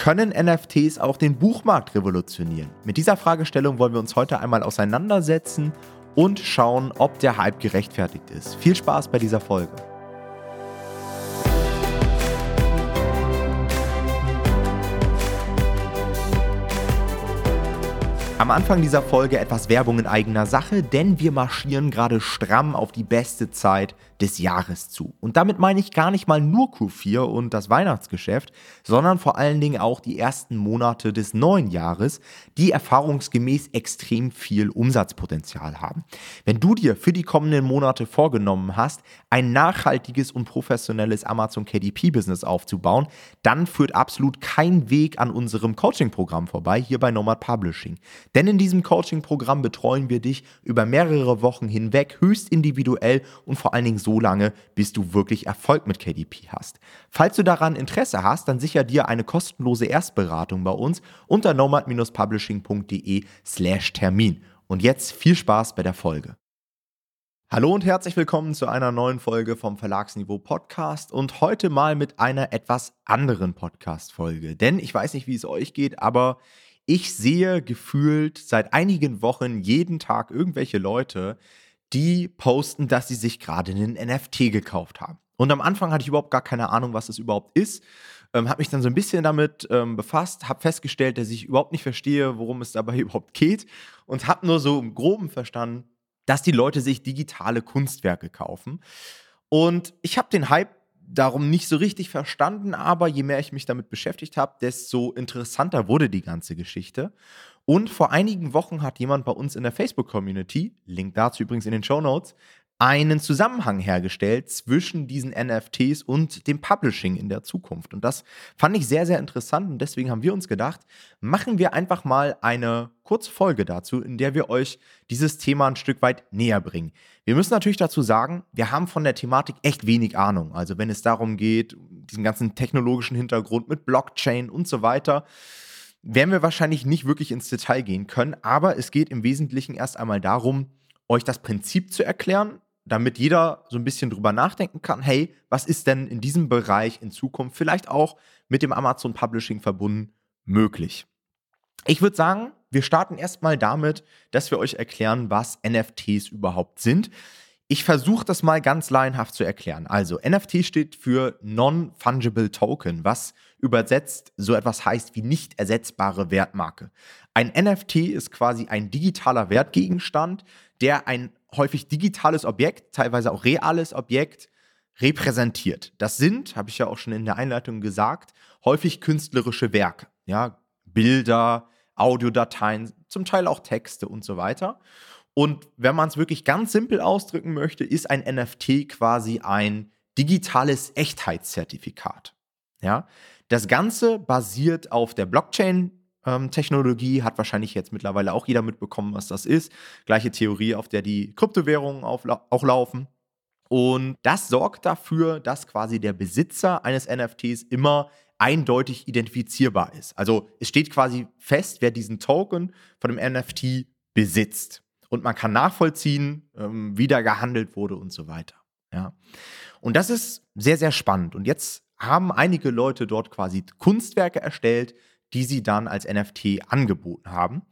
Können NFTs auch den Buchmarkt revolutionieren? Mit dieser Fragestellung wollen wir uns heute einmal auseinandersetzen und schauen, ob der Hype gerechtfertigt ist. Viel Spaß bei dieser Folge. Am Anfang dieser Folge etwas Werbung in eigener Sache, denn wir marschieren gerade stramm auf die beste Zeit des Jahres zu. Und damit meine ich gar nicht mal nur Q4 und das Weihnachtsgeschäft, sondern vor allen Dingen auch die ersten Monate des neuen Jahres, die erfahrungsgemäß extrem viel Umsatzpotenzial haben. Wenn du dir für die kommenden Monate vorgenommen hast, ein nachhaltiges und professionelles Amazon KDP-Business aufzubauen, dann führt absolut kein Weg an unserem Coaching-Programm vorbei, hier bei Nomad Publishing. Denn in diesem Coaching-Programm betreuen wir dich über mehrere Wochen hinweg höchst individuell und vor allen Dingen so lange, bis du wirklich Erfolg mit KDP hast. Falls du daran Interesse hast, dann sicher dir eine kostenlose Erstberatung bei uns unter nomad-publishing.de slash Termin. Und jetzt viel Spaß bei der Folge. Hallo und herzlich willkommen zu einer neuen Folge vom Verlagsniveau Podcast und heute mal mit einer etwas anderen Podcast-Folge. Denn ich weiß nicht, wie es euch geht, aber ich sehe gefühlt seit einigen Wochen jeden Tag irgendwelche Leute, die posten, dass sie sich gerade einen NFT gekauft haben. Und am Anfang hatte ich überhaupt gar keine Ahnung, was das überhaupt ist. Ähm, habe mich dann so ein bisschen damit ähm, befasst, habe festgestellt, dass ich überhaupt nicht verstehe, worum es dabei überhaupt geht und habe nur so im Groben verstanden, dass die Leute sich digitale Kunstwerke kaufen. Und ich habe den Hype darum nicht so richtig verstanden, aber je mehr ich mich damit beschäftigt habe, desto interessanter wurde die ganze Geschichte. Und vor einigen Wochen hat jemand bei uns in der Facebook-Community, Link dazu übrigens in den Show Notes, einen Zusammenhang hergestellt zwischen diesen NFTs und dem Publishing in der Zukunft. Und das fand ich sehr, sehr interessant und deswegen haben wir uns gedacht, machen wir einfach mal eine kurze Folge dazu, in der wir euch dieses Thema ein Stück weit näher bringen. Wir müssen natürlich dazu sagen, wir haben von der Thematik echt wenig Ahnung. Also wenn es darum geht, diesen ganzen technologischen Hintergrund mit Blockchain und so weiter, werden wir wahrscheinlich nicht wirklich ins Detail gehen können, aber es geht im Wesentlichen erst einmal darum, euch das Prinzip zu erklären, damit jeder so ein bisschen drüber nachdenken kann, hey, was ist denn in diesem Bereich in Zukunft vielleicht auch mit dem Amazon Publishing verbunden möglich? Ich würde sagen, wir starten erstmal damit, dass wir euch erklären, was NFTs überhaupt sind. Ich versuche das mal ganz laienhaft zu erklären. Also NFT steht für Non-Fungible Token, was übersetzt so etwas heißt wie nicht ersetzbare Wertmarke. Ein NFT ist quasi ein digitaler Wertgegenstand, der ein häufig digitales Objekt, teilweise auch reales Objekt repräsentiert. Das sind, habe ich ja auch schon in der Einleitung gesagt, häufig künstlerische Werke, ja, Bilder, Audiodateien, zum Teil auch Texte und so weiter. Und wenn man es wirklich ganz simpel ausdrücken möchte, ist ein NFT quasi ein digitales Echtheitszertifikat. Ja? Das Ganze basiert auf der Blockchain Technologie, hat wahrscheinlich jetzt mittlerweile auch jeder mitbekommen, was das ist. Gleiche Theorie, auf der die Kryptowährungen auch laufen. Und das sorgt dafür, dass quasi der Besitzer eines NFTs immer eindeutig identifizierbar ist. Also es steht quasi fest, wer diesen Token von dem NFT besitzt. Und man kann nachvollziehen, ähm, wie da gehandelt wurde und so weiter. Ja. Und das ist sehr, sehr spannend. Und jetzt haben einige Leute dort quasi Kunstwerke erstellt, die sie dann als NFT angeboten haben.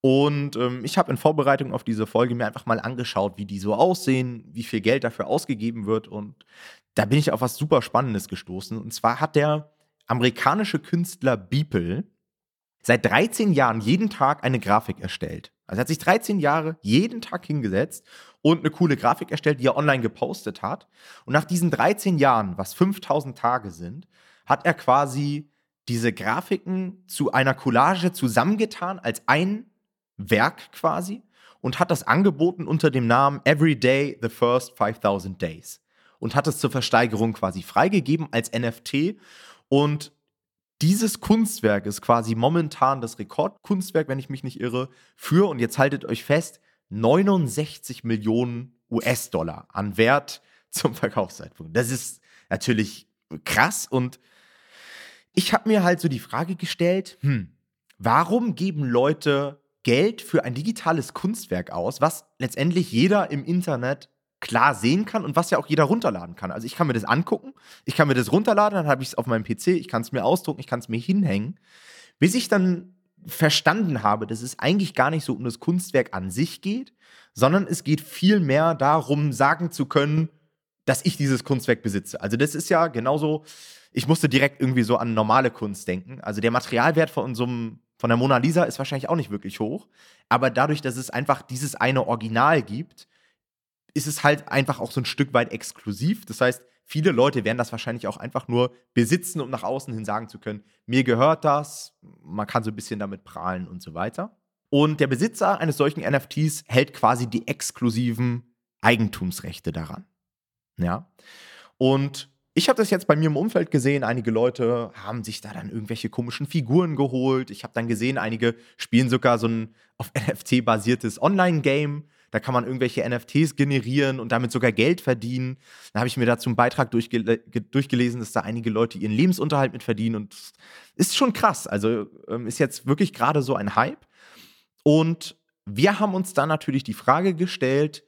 Und ähm, ich habe in Vorbereitung auf diese Folge mir einfach mal angeschaut, wie die so aussehen, wie viel Geld dafür ausgegeben wird. Und da bin ich auf was super Spannendes gestoßen. Und zwar hat der amerikanische Künstler Beeple seit 13 Jahren jeden Tag eine Grafik erstellt. Also er hat sich 13 Jahre jeden Tag hingesetzt und eine coole Grafik erstellt, die er online gepostet hat. Und nach diesen 13 Jahren, was 5000 Tage sind, hat er quasi diese Grafiken zu einer Collage zusammengetan als ein Werk quasi und hat das angeboten unter dem Namen Every Day the First 5000 Days und hat es zur Versteigerung quasi freigegeben als NFT und dieses Kunstwerk ist quasi momentan das Rekordkunstwerk, wenn ich mich nicht irre, für, und jetzt haltet euch fest, 69 Millionen US-Dollar an Wert zum Verkaufszeitpunkt. Das ist natürlich krass und ich habe mir halt so die Frage gestellt, hm, warum geben Leute Geld für ein digitales Kunstwerk aus, was letztendlich jeder im Internet klar sehen kann und was ja auch jeder runterladen kann. Also ich kann mir das angucken, ich kann mir das runterladen, dann habe ich es auf meinem PC, ich kann es mir ausdrucken, ich kann es mir hinhängen. Bis ich dann verstanden habe, dass es eigentlich gar nicht so um das Kunstwerk an sich geht, sondern es geht vielmehr darum, sagen zu können, dass ich dieses Kunstwerk besitze. Also das ist ja genauso, ich musste direkt irgendwie so an normale Kunst denken. Also der Materialwert von so von der Mona Lisa ist wahrscheinlich auch nicht wirklich hoch, aber dadurch, dass es einfach dieses eine Original gibt, ist es halt einfach auch so ein Stück weit exklusiv. Das heißt, viele Leute werden das wahrscheinlich auch einfach nur besitzen, um nach außen hin sagen zu können, mir gehört das, man kann so ein bisschen damit prahlen und so weiter. Und der Besitzer eines solchen NFTs hält quasi die exklusiven Eigentumsrechte daran. Ja. Und ich habe das jetzt bei mir im Umfeld gesehen. Einige Leute haben sich da dann irgendwelche komischen Figuren geholt. Ich habe dann gesehen, einige spielen sogar so ein auf NFT basiertes Online-Game. Da kann man irgendwelche NFTs generieren und damit sogar Geld verdienen. Da habe ich mir dazu einen Beitrag durchge durchgelesen, dass da einige Leute ihren Lebensunterhalt mit verdienen. Und ist schon krass. Also ähm, ist jetzt wirklich gerade so ein Hype. Und wir haben uns dann natürlich die Frage gestellt,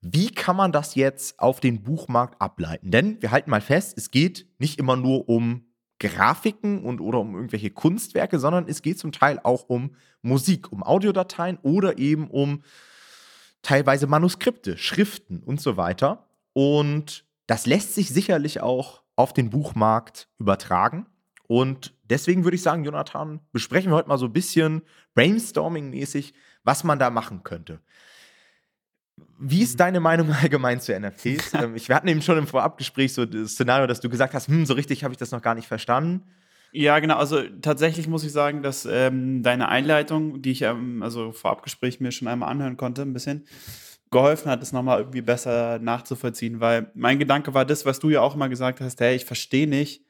wie kann man das jetzt auf den Buchmarkt ableiten? Denn wir halten mal fest, es geht nicht immer nur um Grafiken und oder um irgendwelche Kunstwerke, sondern es geht zum Teil auch um Musik, um Audiodateien oder eben um teilweise Manuskripte, Schriften und so weiter. Und das lässt sich sicherlich auch auf den Buchmarkt übertragen. Und deswegen würde ich sagen, Jonathan, besprechen wir heute mal so ein bisschen brainstorming-mäßig, was man da machen könnte. Wie ist mhm. deine Meinung allgemein zu NFTs? Ähm, wir hatten eben schon im Vorabgespräch so das Szenario, dass du gesagt hast, hm, so richtig habe ich das noch gar nicht verstanden. Ja, genau. Also tatsächlich muss ich sagen, dass ähm, deine Einleitung, die ich ähm, also Vorabgespräch mir schon einmal anhören konnte, ein bisschen geholfen hat, es nochmal irgendwie besser nachzuvollziehen, weil mein Gedanke war das, was du ja auch immer gesagt hast, hey, ich verstehe nicht,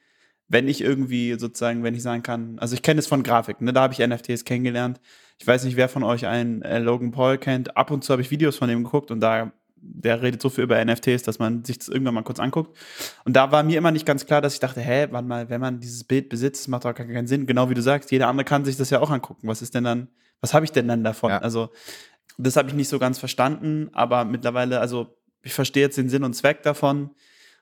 wenn ich irgendwie sozusagen, wenn ich sagen kann, also ich kenne es von Grafiken, ne, da habe ich NFTs kennengelernt. Ich weiß nicht, wer von euch einen äh, Logan Paul kennt. Ab und zu habe ich Videos von ihm geguckt und da der redet so viel über NFTs, dass man sich das irgendwann mal kurz anguckt. Und da war mir immer nicht ganz klar, dass ich dachte, hä, wann mal, wenn man dieses Bild besitzt, macht doch gar keinen Sinn. Genau wie du sagst, jeder andere kann sich das ja auch angucken. Was ist denn dann, was habe ich denn dann davon? Ja. Also, das habe ich nicht so ganz verstanden, aber mittlerweile, also ich verstehe jetzt den Sinn und Zweck davon.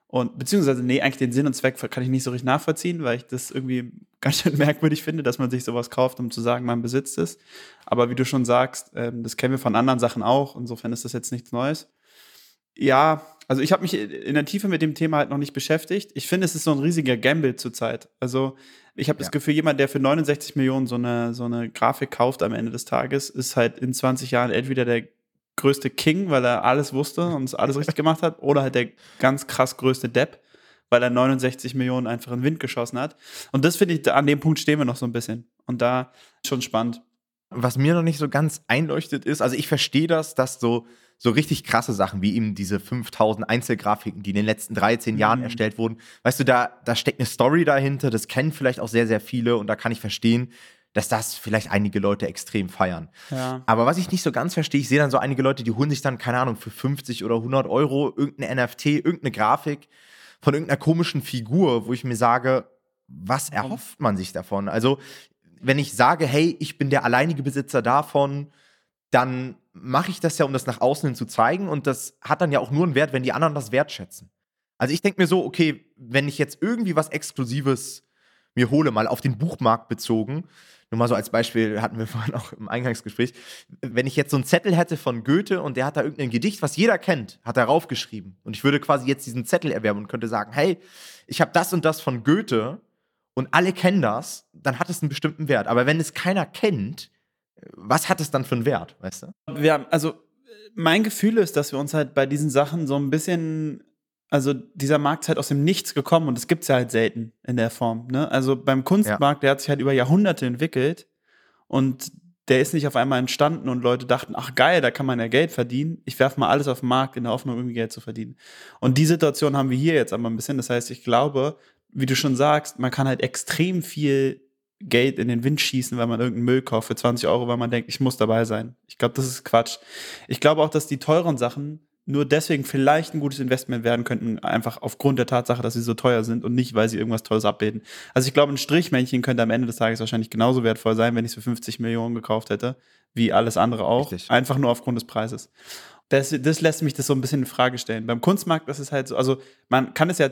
Und beziehungsweise, nee, eigentlich den Sinn und Zweck kann ich nicht so richtig nachvollziehen, weil ich das irgendwie ganz schön merkwürdig finde, dass man sich sowas kauft, um zu sagen, man besitzt es. Aber wie du schon sagst, ähm, das kennen wir von anderen Sachen auch. Insofern ist das jetzt nichts Neues. Ja, also ich habe mich in der Tiefe mit dem Thema halt noch nicht beschäftigt. Ich finde, es ist so ein riesiger Gamble zurzeit. Also ich habe ja. das Gefühl, jemand, der für 69 Millionen so eine, so eine Grafik kauft am Ende des Tages, ist halt in 20 Jahren entweder der größte King, weil er alles wusste und alles richtig gemacht hat, oder halt der ganz krass größte Depp, weil er 69 Millionen einfach in den Wind geschossen hat. Und das finde ich, an dem Punkt stehen wir noch so ein bisschen. Und da schon spannend. Was mir noch nicht so ganz einleuchtet ist, also ich verstehe das, dass so, so richtig krasse Sachen wie eben diese 5000 Einzelgrafiken, die in den letzten 13 mhm. Jahren erstellt wurden, weißt du, da, da steckt eine Story dahinter, das kennen vielleicht auch sehr, sehr viele und da kann ich verstehen, dass das vielleicht einige Leute extrem feiern. Ja. Aber was ich nicht so ganz verstehe, ich sehe dann so einige Leute, die holen sich dann, keine Ahnung, für 50 oder 100 Euro irgendeine NFT, irgendeine Grafik von irgendeiner komischen Figur, wo ich mir sage, was erhofft man sich davon? Also, wenn ich sage, hey, ich bin der alleinige Besitzer davon, dann mache ich das ja, um das nach außen hin zu zeigen. Und das hat dann ja auch nur einen Wert, wenn die anderen das wertschätzen. Also ich denke mir so, okay, wenn ich jetzt irgendwie was Exklusives mir hole, mal auf den Buchmarkt bezogen, nur mal so als Beispiel hatten wir vorhin auch im Eingangsgespräch, wenn ich jetzt so einen Zettel hätte von Goethe und der hat da irgendein Gedicht, was jeder kennt, hat er raufgeschrieben und ich würde quasi jetzt diesen Zettel erwerben und könnte sagen, hey, ich habe das und das von Goethe und alle kennen das, dann hat es einen bestimmten Wert. Aber wenn es keiner kennt, was hat es dann für einen Wert, weißt du? Wir haben, also mein Gefühl ist, dass wir uns halt bei diesen Sachen so ein bisschen also dieser Markt ist halt aus dem Nichts gekommen und das gibt es ja halt selten in der Form. Ne? Also beim Kunstmarkt, ja. der hat sich halt über Jahrhunderte entwickelt und der ist nicht auf einmal entstanden und Leute dachten, ach geil, da kann man ja Geld verdienen. Ich werfe mal alles auf den Markt in der Hoffnung, irgendwie Geld zu verdienen. Und die Situation haben wir hier jetzt aber ein bisschen. Das heißt, ich glaube, wie du schon sagst, man kann halt extrem viel Geld in den Wind schießen, weil man irgendeinen Müll kauft für 20 Euro, weil man denkt, ich muss dabei sein. Ich glaube, das ist Quatsch. Ich glaube auch, dass die teuren Sachen nur deswegen vielleicht ein gutes Investment werden könnten, einfach aufgrund der Tatsache, dass sie so teuer sind und nicht, weil sie irgendwas Tolles abbilden. Also ich glaube, ein Strichmännchen könnte am Ende des Tages wahrscheinlich genauso wertvoll sein, wenn ich es für 50 Millionen gekauft hätte, wie alles andere auch. Richtig. Einfach nur aufgrund des Preises. Das, das lässt mich das so ein bisschen in Frage stellen. Beim Kunstmarkt ist es halt so, also man kann es ja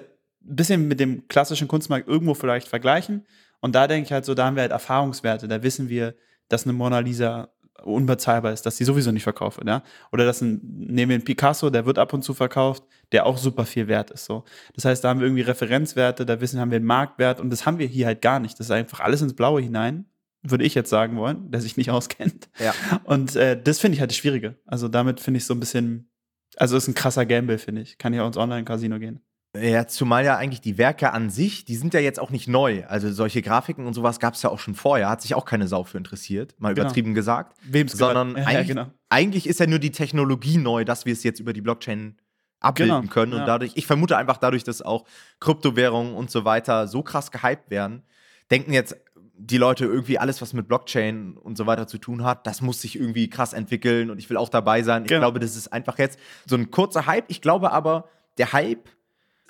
ein bisschen mit dem klassischen Kunstmarkt irgendwo vielleicht vergleichen. Und da denke ich halt so, da haben wir halt Erfahrungswerte. Da wissen wir, dass eine Mona Lisa unbezahlbar ist, dass sie sowieso nicht verkauft wird, ja. Oder dass ein, nehmen wir einen Picasso, der wird ab und zu verkauft, der auch super viel wert ist, so. Das heißt, da haben wir irgendwie Referenzwerte, da wissen, haben wir einen Marktwert und das haben wir hier halt gar nicht. Das ist einfach alles ins Blaue hinein, würde ich jetzt sagen wollen, der sich nicht auskennt. Ja. Und äh, das finde ich halt das Schwierige. Also damit finde ich so ein bisschen, also ist ein krasser Gamble, finde ich. Kann ja ins Online-Casino gehen. Ja, zumal ja eigentlich die Werke an sich, die sind ja jetzt auch nicht neu. Also solche Grafiken und sowas gab es ja auch schon vorher, hat sich auch keine Sau für interessiert, mal Genau. übertrieben gesagt. Wem's Sondern. Ja, ja, eigentlich, genau. eigentlich ist ja nur die Technologie neu, dass wir es jetzt über die Blockchain abbilden Genau, können. Und ja. dadurch, ich vermute einfach dadurch, dass auch Kryptowährungen und so weiter so krass gehypt werden, denken jetzt die Leute irgendwie alles, was mit Blockchain und so weiter zu tun hat, das muss sich irgendwie krass entwickeln und ich will auch dabei sein. Ich Genau. glaube, das ist einfach jetzt so ein kurzer Hype. Ich glaube aber, der Hype,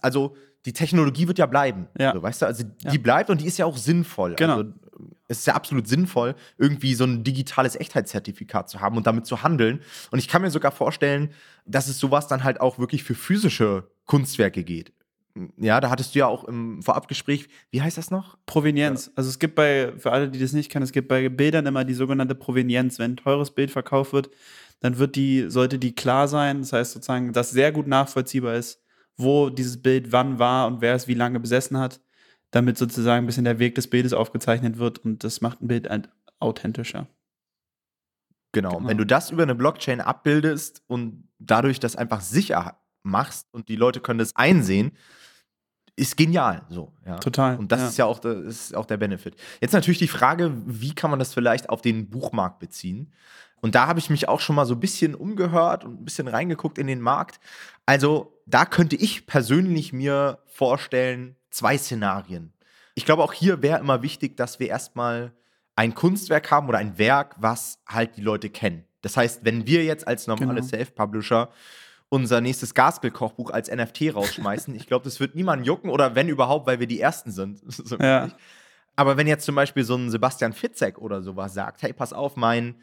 also die Technologie wird ja bleiben. Ja. So, weißt du, also Ja. die bleibt und die ist ja auch sinnvoll. Genau. Also, es ist ja absolut sinnvoll, irgendwie so ein digitales Echtheitszertifikat zu haben und damit zu handeln. Und ich kann mir sogar vorstellen, dass es sowas dann halt auch wirklich für physische Kunstwerke geht. Ja, da hattest du ja auch im Vorabgespräch, wie heißt das noch? Provenienz. Also es gibt bei, für alle, die das nicht kennen, es gibt bei Bildern immer die sogenannte Provenienz. Wenn ein teures Bild verkauft wird, dann wird die, sollte die klar sein. Das heißt sozusagen, dass sehr gut nachvollziehbar ist, wo dieses Bild wann war und wer es wie lange besessen hat, damit sozusagen ein bisschen der Weg des Bildes aufgezeichnet wird und das macht ein Bild authentischer. Genau. Genau. Wenn du das über eine Blockchain abbildest und dadurch das einfach sicher machst und die Leute können das einsehen, ist genial. So, ja. Total. Und das ja. ist ja auch, das ist auch der Benefit. Jetzt natürlich die Frage, wie kann man das vielleicht auf den Buchmarkt beziehen? Und da habe ich mich auch schon mal so ein bisschen umgehört und ein bisschen reingeguckt in den Markt. Also da könnte ich persönlich mir vorstellen, zwei Szenarien. Ich glaube, auch hier wäre immer wichtig, dass wir erstmal ein Kunstwerk haben oder ein Werk, was halt die Leute kennen. Das heißt, wenn wir jetzt als normale Genau. Self-Publisher unser nächstes Gaspel-Kochbuch als NFT rausschmeißen, ich glaube, das wird niemanden jucken oder wenn überhaupt, weil wir die Ersten sind. so Ja. Aber wenn jetzt zum Beispiel so ein Sebastian Fitzek oder sowas sagt, hey, pass auf, mein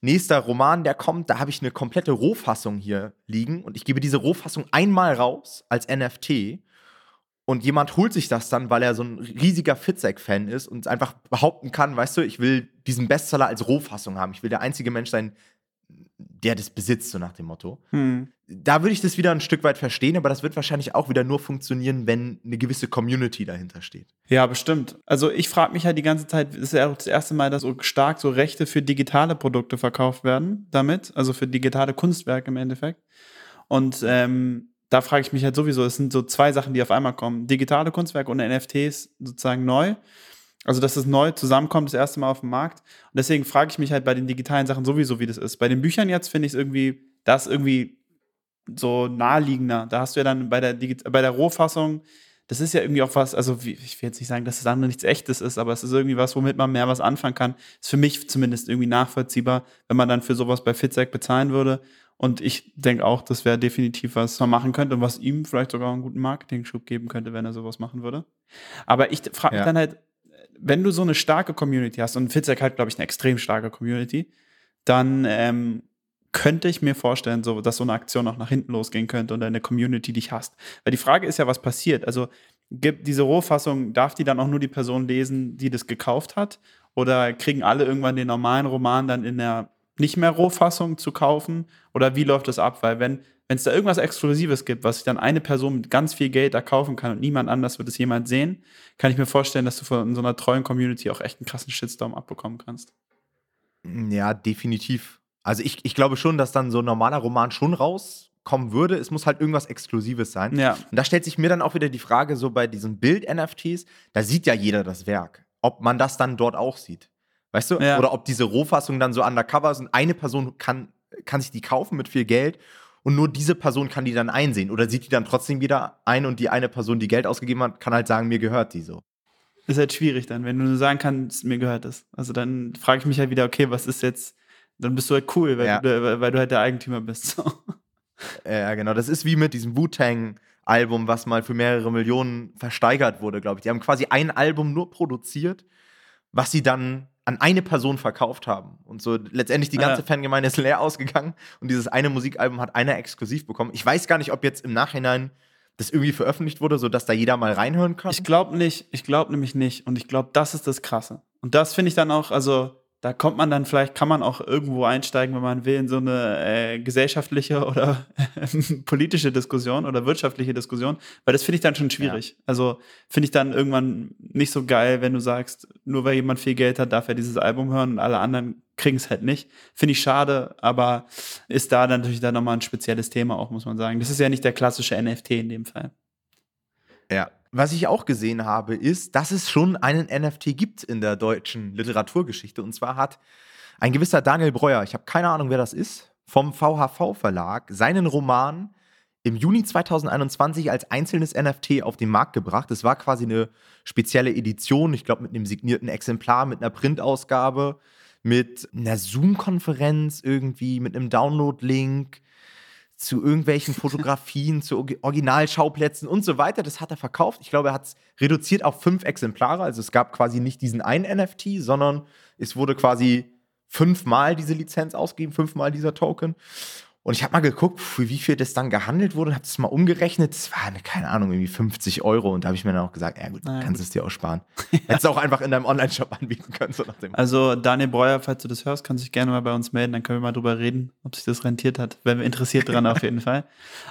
nächster Roman, der kommt, da habe ich eine komplette Rohfassung hier liegen und ich gebe diese Rohfassung einmal raus als NFT und jemand holt sich das dann, weil er so ein riesiger Fitzek-Fan ist und einfach behaupten kann, weißt du, ich will diesen Bestseller als Rohfassung haben. Ich will der einzige Mensch sein, der das besitzt, so nach dem Motto. Hm. Da würde ich das wieder ein Stück weit verstehen, aber das wird wahrscheinlich auch wieder nur funktionieren, wenn eine gewisse Community dahinter steht. Ja, bestimmt. Also ich frage mich halt die ganze Zeit, es ist ja auch das erste Mal, dass so stark so Rechte für digitale Produkte verkauft werden damit, also für digitale Kunstwerke im Endeffekt. Und ähm, da frage ich mich halt sowieso, es sind so zwei Sachen, die auf einmal kommen. Digitale Kunstwerke und NFTs sozusagen neu. Also, dass es neu zusammenkommt, das erste Mal auf dem Markt. Und deswegen frage ich mich halt bei den digitalen Sachen sowieso, wie das ist. Bei den Büchern jetzt finde ich es irgendwie, das irgendwie so naheliegender. Da hast du ja dann bei der, Digi- bei der Rohfassung, das ist ja irgendwie auch was, also wie, ich will jetzt nicht sagen, dass das andere nichts Echtes ist, aber es ist irgendwie was, womit man mehr was anfangen kann. Ist für mich zumindest irgendwie nachvollziehbar, wenn man dann für sowas bei Fitzek bezahlen würde. Und ich denke auch, das wäre definitiv was, was man machen könnte und was ihm vielleicht sogar einen guten Marketing-Schub geben könnte, wenn er sowas machen würde. Aber ich frage mich Ja. dann halt, wenn du so eine starke Community hast, und Fitzek hat, glaube ich, eine extrem starke Community, dann ähm, könnte ich mir vorstellen, so, dass so eine Aktion auch nach hinten losgehen könnte und eine Community dich hasst. Weil die Frage ist ja, was passiert? Also gibt diese Rohfassung, darf die dann auch nur die Person lesen, die das gekauft hat? Oder kriegen alle irgendwann den normalen Roman dann in der nicht mehr Rohfassung zu kaufen? Oder wie läuft das ab? Weil wenn wenn es da irgendwas Exklusives gibt, was sich dann eine Person mit ganz viel Geld da kaufen kann und niemand anders wird es jemand sehen, kann ich mir vorstellen, dass du von so einer treuen Community auch echt einen krassen Shitstorm abbekommen kannst. Ja, definitiv. Also ich, ich glaube schon, dass dann so ein normaler Roman schon rauskommen würde. Es muss halt irgendwas Exklusives sein. Ja, Und da stellt sich mir dann auch wieder die Frage, so bei diesen Bild-NFTs, da sieht ja jeder das Werk. Ob man das dann dort auch sieht. Weißt du? Ja. Oder ob diese Rohfassung dann so undercover sind. Eine Person kann, kann sich die kaufen mit viel Geld und nur diese Person kann die dann einsehen. Oder sieht die dann trotzdem wieder ein und die eine Person, die Geld ausgegeben hat, kann halt sagen, mir gehört die so. ist halt schwierig dann, wenn du nur sagen kannst, mir gehört das. Also dann frage ich mich halt wieder, okay, was ist jetzt, dann bist du halt cool, weil, Ja. du, weil du halt der Eigentümer bist. So. Ja, genau. Das ist wie mit diesem Wu-Tang-Album, was mal für mehrere Millionen versteigert wurde, glaube ich. Die haben quasi ein Album nur produziert, was sie dann an eine Person verkauft haben. Und so letztendlich die ganze ja. Fangemeinde ist leer ausgegangen und dieses eine Musikalbum hat einer exklusiv bekommen. Ich weiß gar nicht, ob jetzt im Nachhinein das irgendwie veröffentlicht wurde, sodass da jeder mal reinhören kann. Ich glaube nicht. Ich glaube nämlich nicht. Und ich glaube, das ist das Krasse. Und das finde ich dann auch, also da kommt man dann vielleicht, kann man auch irgendwo einsteigen, wenn man will, in so eine äh, gesellschaftliche oder politische Diskussion oder wirtschaftliche Diskussion, weil das finde ich dann schon schwierig. Ja. Also finde ich dann irgendwann nicht so geil, wenn du sagst, nur weil jemand viel Geld hat, darf er dieses Album hören und alle anderen kriegen es halt nicht. Finde ich schade, aber ist da natürlich dann nochmal ein spezielles Thema auch, muss man sagen. Das ist ja nicht der klassische NFT in dem Fall. Ja, was ich auch gesehen habe, ist, dass es schon einen NFT gibt in der deutschen Literaturgeschichte. Und zwar hat ein gewisser Daniel Breuer, ich habe keine Ahnung, wer das ist, vom VHV Verlag seinen Roman im Juni 2021 als einzelnes NFT auf den Markt gebracht. Es war quasi eine spezielle Edition, ich glaube mit einem signierten Exemplar, mit einer Printausgabe, mit einer Zoom-Konferenz irgendwie, mit einem Download-Link zu irgendwelchen Fotografien, zu Originalschauplätzen und so weiter. Das hat er verkauft. Ich glaube, er hat es reduziert auf fünf Exemplare. Also es gab quasi nicht diesen einen NFT, sondern es wurde quasi fünfmal diese Lizenz ausgegeben, fünfmal dieser Token. Und ich habe mal geguckt, für wie viel das dann gehandelt wurde und habe das mal umgerechnet. Das waren, keine Ahnung, irgendwie 50 Euro. Und da habe ich mir dann auch gesagt, ja gut, naja, kannst du es dir auch sparen. ja. Hättest du auch einfach in deinem Online-Shop anbieten können. So also Daniel Breuer, falls du das hörst, kannst du dich gerne mal bei uns melden. Dann können wir mal drüber reden, ob sich das rentiert hat. Wären wir interessiert dran auf jeden Fall.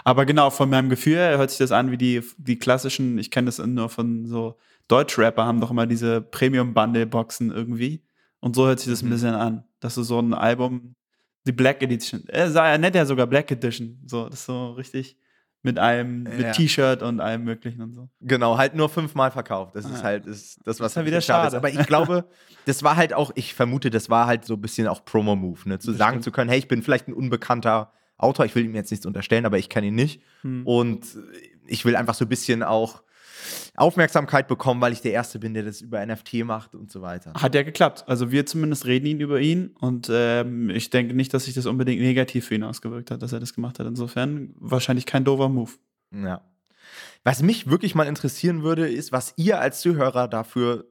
Aber genau, von meinem Gefühl her hört sich das an wie die, die klassischen, ich kenne das nur von so Deutschrapper, haben doch immer diese Premium-Bundle-Boxen irgendwie. Und so hört sich das mhm. ein bisschen an, dass du so ein Album die Black Edition. Er, er nennt ja sogar Black Edition. So, das ist so richtig mit einem mit ja. T-Shirt und allem möglichen und so. Genau, halt nur fünfmal verkauft. Das ah, ist halt ist das, was das ist wieder schade. Ist. Aber ich glaube, das war halt auch, ich vermute, das war halt so ein bisschen auch Promo-Move, ne? Zu das sagen stimmt. zu können, hey, ich bin vielleicht ein unbekannter Autor, ich will ihm jetzt nichts unterstellen, aber ich kenne ihn nicht. Hm. Und ich will einfach so ein bisschen auch Aufmerksamkeit bekommen, weil ich der Erste bin, der das über NFT macht und so weiter. Hat ja geklappt. Also wir zumindest reden ihn über ihn und ähm, ich denke nicht, dass sich das unbedingt negativ für ihn ausgewirkt hat, dass er das gemacht hat. Insofern wahrscheinlich kein doofer Move. Ja. Was mich wirklich mal interessieren würde, ist, was ihr als Zuhörer dafür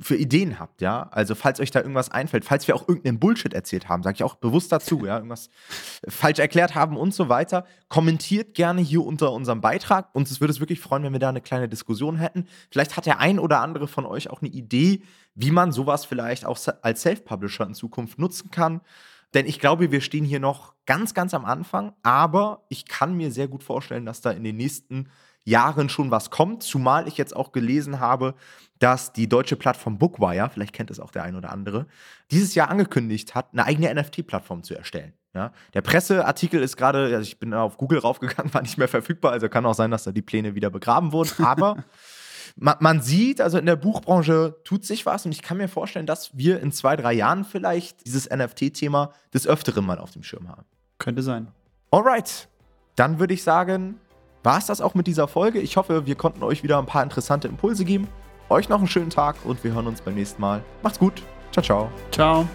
für Ideen habt, ja. Also, falls euch da irgendwas einfällt, falls wir auch irgendeinen Bullshit erzählt haben, sage ich auch bewusst dazu, ja, irgendwas falsch erklärt haben und so weiter, kommentiert gerne hier unter unserem Beitrag. Uns würde es wirklich freuen, wenn wir da eine kleine Diskussion hätten. Vielleicht hat der ein oder andere von euch auch eine Idee, wie man sowas vielleicht auch als Self-Publisher in Zukunft nutzen kann. Denn ich glaube, wir stehen hier noch ganz, ganz am Anfang, aber ich kann mir sehr gut vorstellen, dass da in den nächsten Jahren schon was kommt, zumal ich jetzt auch gelesen habe, dass die deutsche Plattform Bookwire, vielleicht kennt es auch der ein oder andere, dieses Jahr angekündigt hat, eine eigene NFT-Plattform zu erstellen. Ja, der Presseartikel ist gerade, also ich bin auf Google raufgegangen, war nicht mehr verfügbar, also kann auch sein, dass da die Pläne wieder begraben wurden, aber man, man, sieht, also in der Buchbranche tut sich was und ich kann mir vorstellen, dass wir in zwei, drei Jahren vielleicht dieses NFT-Thema des Öfteren mal auf dem Schirm haben. Könnte sein. Alright, dann würde ich sagen, war es das auch mit dieser Folge. Ich hoffe, wir konnten euch wieder ein paar interessante Impulse geben. Euch noch einen schönen Tag und wir hören uns beim nächsten Mal. Macht's gut. Ciao, ciao. Ciao.